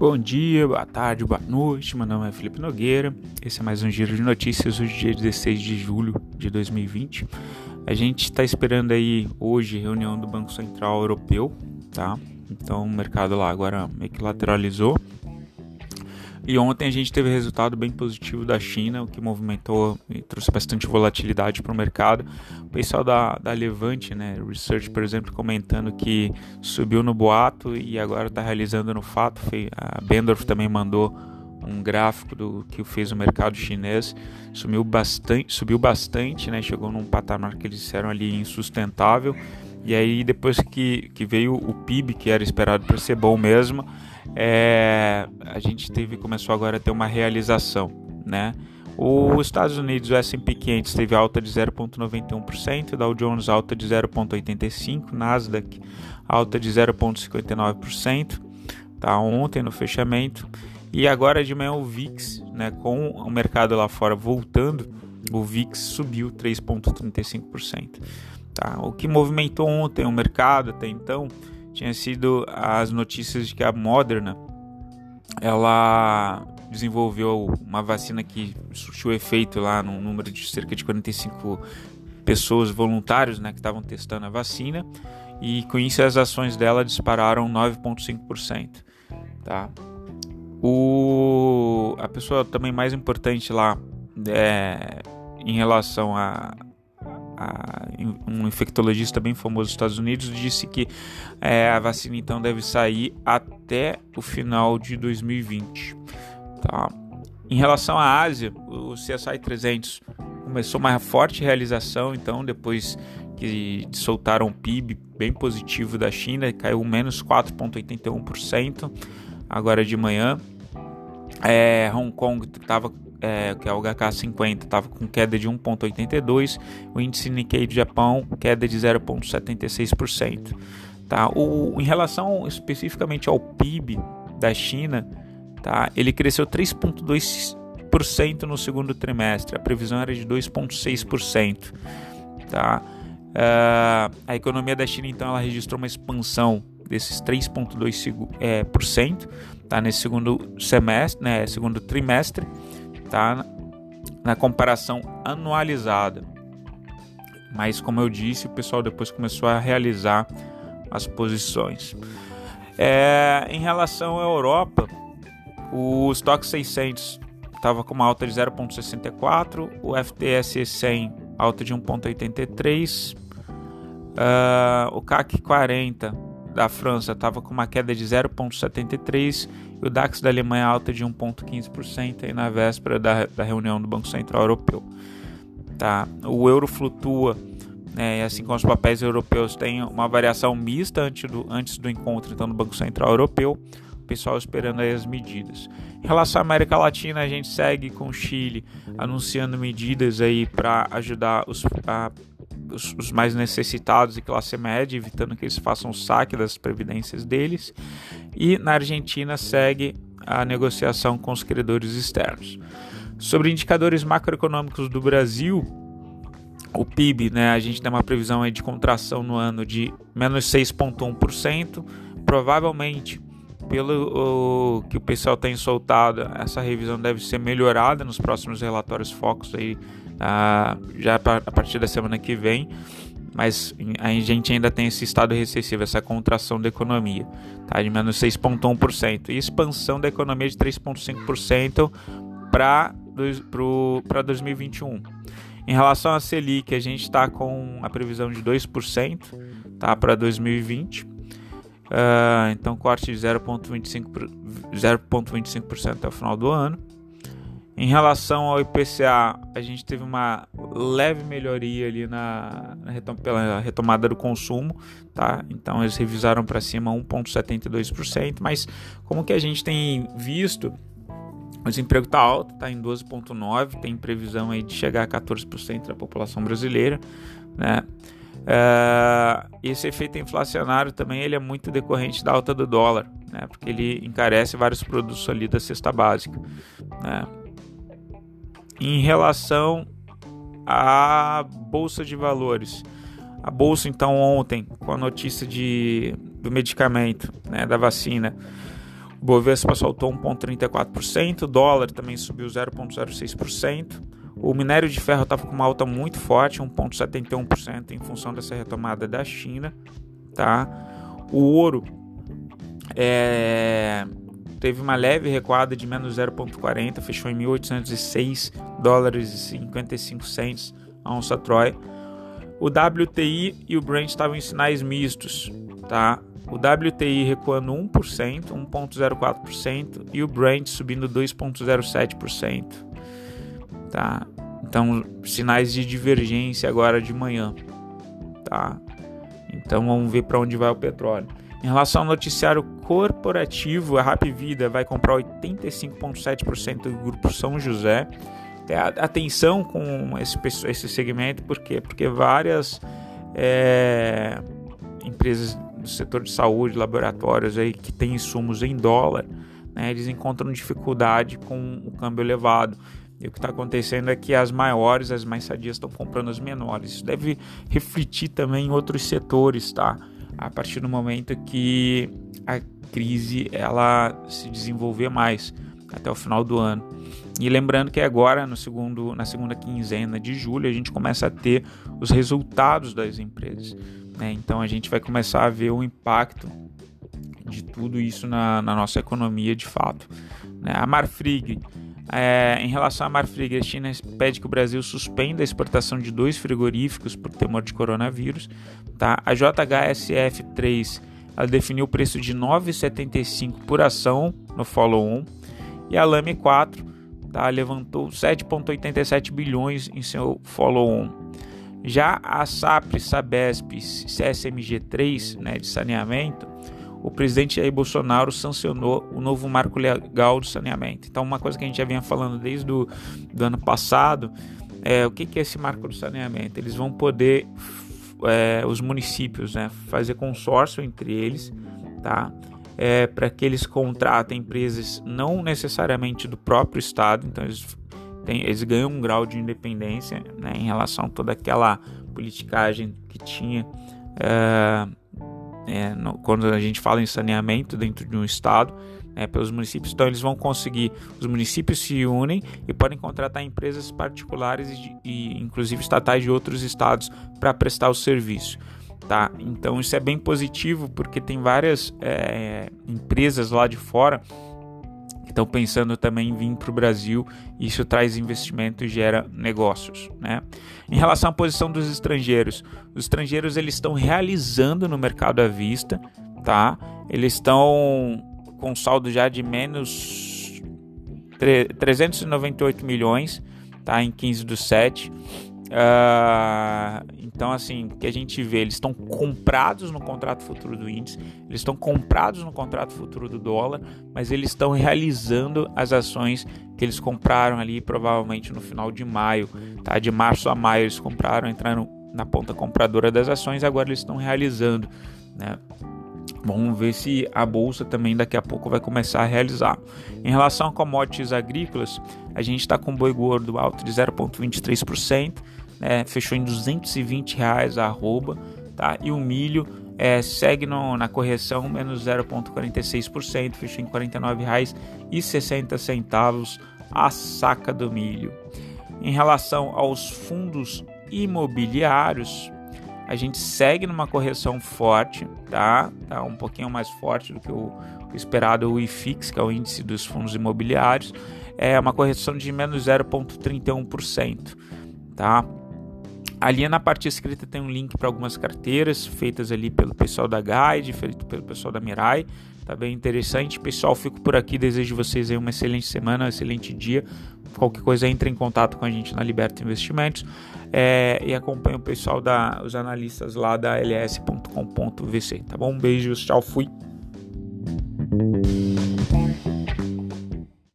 Bom dia, boa tarde, boa noite. Meu nome é Felipe Nogueira. Esse é mais um giro de notícias hoje, dia 16 de julho de 2020. A gente está esperando aí hoje reunião do Banco Central Europeu, tá? Então o mercado lá agora meio que lateralizou. E ontem a gente teve resultado bem positivo da China, o que movimentou e trouxe bastante volatilidade para o mercado. O pessoal da, da Levante, né, Research, por exemplo, comentando que subiu no boato e agora está realizando no fato. A Bendorf também mandou um gráfico do que fez o mercado chinês, subiu bastante, subiu bastante, né, chegou num patamar que eles disseram ali insustentável. E aí depois que, que veio o PIB, que era esperado para ser bom mesmo, é, a gente teve começou agora a ter uma realização, né? Os Estados Unidos, o S&P 500 teve alta de 0,91%, Dow Jones alta de 0,85%, Nasdaq alta de 0,59%, tá? Ontem no fechamento e agora de manhã o VIX, né? Com o mercado lá fora voltando, o VIX subiu 3,35%, tá? O que movimentou ontem o mercado até então tinha sido as notícias de que a Moderna ela desenvolveu uma vacina que surtiu efeito lá no número de cerca de 45 pessoas voluntários né, que estavam testando a vacina e com isso as ações dela dispararam 9,5%. Tá? O, a pessoa também mais importante lá é, em relação a, a, um infectologista bem famoso dos Estados Unidos disse que é, a vacina então deve sair até o final de 2020. Tá? Em relação à Ásia, o CSI 300 começou uma forte realização, então depois que soltaram o PIB bem positivo da China, caiu menos 4,81% agora de manhã. É, Hong Kong estava é, que é o HK50, estava com queda de 1,82%, o índice Nikkei do Japão, queda de 0,76%. Tá? O, em relação especificamente ao PIB da China, tá? ele cresceu 3,2% no segundo trimestre, a previsão era de 2,6%. Tá? Uh, a economia da China então ela registrou uma expansão desses 3,2%, é, por cento, tá? nesse segundo semestre, né, segundo trimestre, tá? na comparação anualizada. Mas como eu disse, o pessoal depois começou a realizar as posições. É, em relação à Europa, o Stock 600 estava com uma alta de 0,64, o FTSE 100 alta de 1,83, uh, o CAC 40 da França estava com uma queda de 0,73 e o DAX da Alemanha alta de 1,15% aí na véspera da, da reunião do Banco Central Europeu. Tá? O euro flutua, né, assim como os papéis europeus têm uma variação mista antes do, antes do encontro então, do Banco Central Europeu, o pessoal esperando aí as medidas. Em relação à América Latina, a gente segue com o Chile anunciando medidas aí para ajudar os, a os, os, mais necessitados e classe média, evitando que eles façam saque das previdências deles. E na Argentina segue a negociação com os credores externos. Sobre indicadores macroeconômicos do Brasil, o PIB, né, a gente tem uma previsão de contração no ano de menos 6,1%. Provavelmente, pelo o, que o pessoal tem soltado, essa revisão deve ser melhorada nos próximos relatórios focos aí uh, já a partir da semana que vem, mas a gente ainda tem esse estado recessivo, essa contração da economia, tá? de menos 6,1%, e expansão da economia de 3,5% para 2021. Em relação à Selic, a gente está com a previsão de 2% tá? para 2020. Uh, então, corte de 0,25% até o final do ano. Em relação ao IPCA, a gente teve uma leve melhoria ali na, na retom pela retomada do consumo, tá? Então eles revisaram para cima 1,72%, mas como que a gente tem visto, o desemprego está alto, está em 12,9%, tem previsão aí de chegar a 14% da população brasileira, né? Uh, esse efeito inflacionário também ele é muito decorrente da alta do dólar, né? Porque ele encarece vários produtos ali da cesta básica, né? em relação à bolsa de valores. A bolsa então ontem com a notícia de do medicamento, né, da vacina, O Bovespa soltou 1,34%, o dólar também subiu 0,06%. O minério de ferro estava com uma alta muito forte, 1,71%, em função dessa retomada da China. Tá? O ouro é, teve uma leve recuada de menos 0,40, fechou em 1.806 dólares e 55 cents a onça Troy. O WTI e o Brent estavam em sinais mistos, tá? O WTI recuando 1%, 1,04% e o Brent subindo 2,07%, tá? Então, sinais de divergência agora de manhã, tá? Então, vamos ver para onde vai o petróleo. Em relação ao noticiário corporativo, a Rap Vida vai comprar 85,7% do grupo São José. Atenção com esse, esse segmento, por quê? Porque várias é, empresas do setor de saúde, laboratórios aí que têm insumos em dólar, né, eles encontram dificuldade com o câmbio elevado. E o que está acontecendo é que as maiores, as mais sadias, estão comprando as menores. Isso deve refletir também em outros setores, tá? A partir do momento que a crise ela se desenvolver mais até o final do ano. E lembrando que agora, no segundo, na segunda quinzena de julho, a gente começa a ter os resultados das empresas. Né? Então a gente vai começar a ver o impacto de tudo isso na, na nossa economia de fato. Né? A Marfrig, é, em relação à Marfrig, a China pede que o Brasil suspenda a exportação de dois frigoríficos por temor de coronavírus. Tá? A JHSF3 ela definiu o preço de 9,75 por ação no follow-on. E a Lame 4 tá? levantou 7,87 bilhões em seu follow-on. Já a SAP, Sabesp, CSMG3 né, de saneamento, o presidente Jair Bolsonaro sancionou o novo marco legal do saneamento. Então, uma coisa que a gente já vinha falando desde o do ano passado é o que, que é esse marco do saneamento. Eles vão poder, é, os municípios, né, fazer consórcio entre eles, tá? é, para que eles contratem empresas não necessariamente do próprio estado, então eles, eles ganham um grau de independência né, em relação a toda aquela politicagem que tinha é, é, no, quando a gente fala em saneamento dentro de um estado. É, pelos municípios, então eles vão conseguir, os municípios se unem e podem contratar empresas particulares e, e inclusive estatais de outros estados para prestar o serviço tá? Então isso é bem positivo porque tem várias é, empresas lá de fora estão pensando também em vir para o Brasil. Isso traz investimento e gera negócios, né? Em relação à posição dos estrangeiros, os estrangeiros eles estão realizando no mercado à vista, tá? Eles estão com saldo já de menos 398 milhões, tá? Em 15 do 7. Uh, então, assim, que a gente vê, eles estão comprados no contrato futuro do índice, eles estão comprados no contrato futuro do dólar, mas eles estão realizando as ações que eles compraram ali, provavelmente no final de maio, tá? De março a maio eles compraram, entraram na ponta compradora das ações, agora eles estão realizando, né? Vamos ver se a bolsa também daqui a pouco vai começar a realizar. Em relação a commodities agrícolas, a gente está com boi gordo alto de 0,23%, né, fechou em 220 reais a arroba, tá? E o milho é, segue no, na correção menos 0,46%, fechou em R$ 49,60 a saca do milho. Em relação aos fundos imobiliários, a gente segue numa correção forte, tá? Tá um pouquinho mais forte do que o, o esperado o IFIX, que é o índice dos fundos imobiliários, é uma correção de menos 0,31%, tá? Ali na parte escrita tem um link para algumas carteiras feitas ali pelo pessoal da Guide, feito pelo pessoal da Mirai. Tá bem interessante. Pessoal, fico por aqui. Desejo vocês aí uma excelente semana, um excelente dia. Qualquer coisa, entre em contato com a gente na Liberta Investimentos é, e acompanhe o pessoal, da, os analistas lá da ls.com.vc. Tá bom? Um beijo, tchau, fui.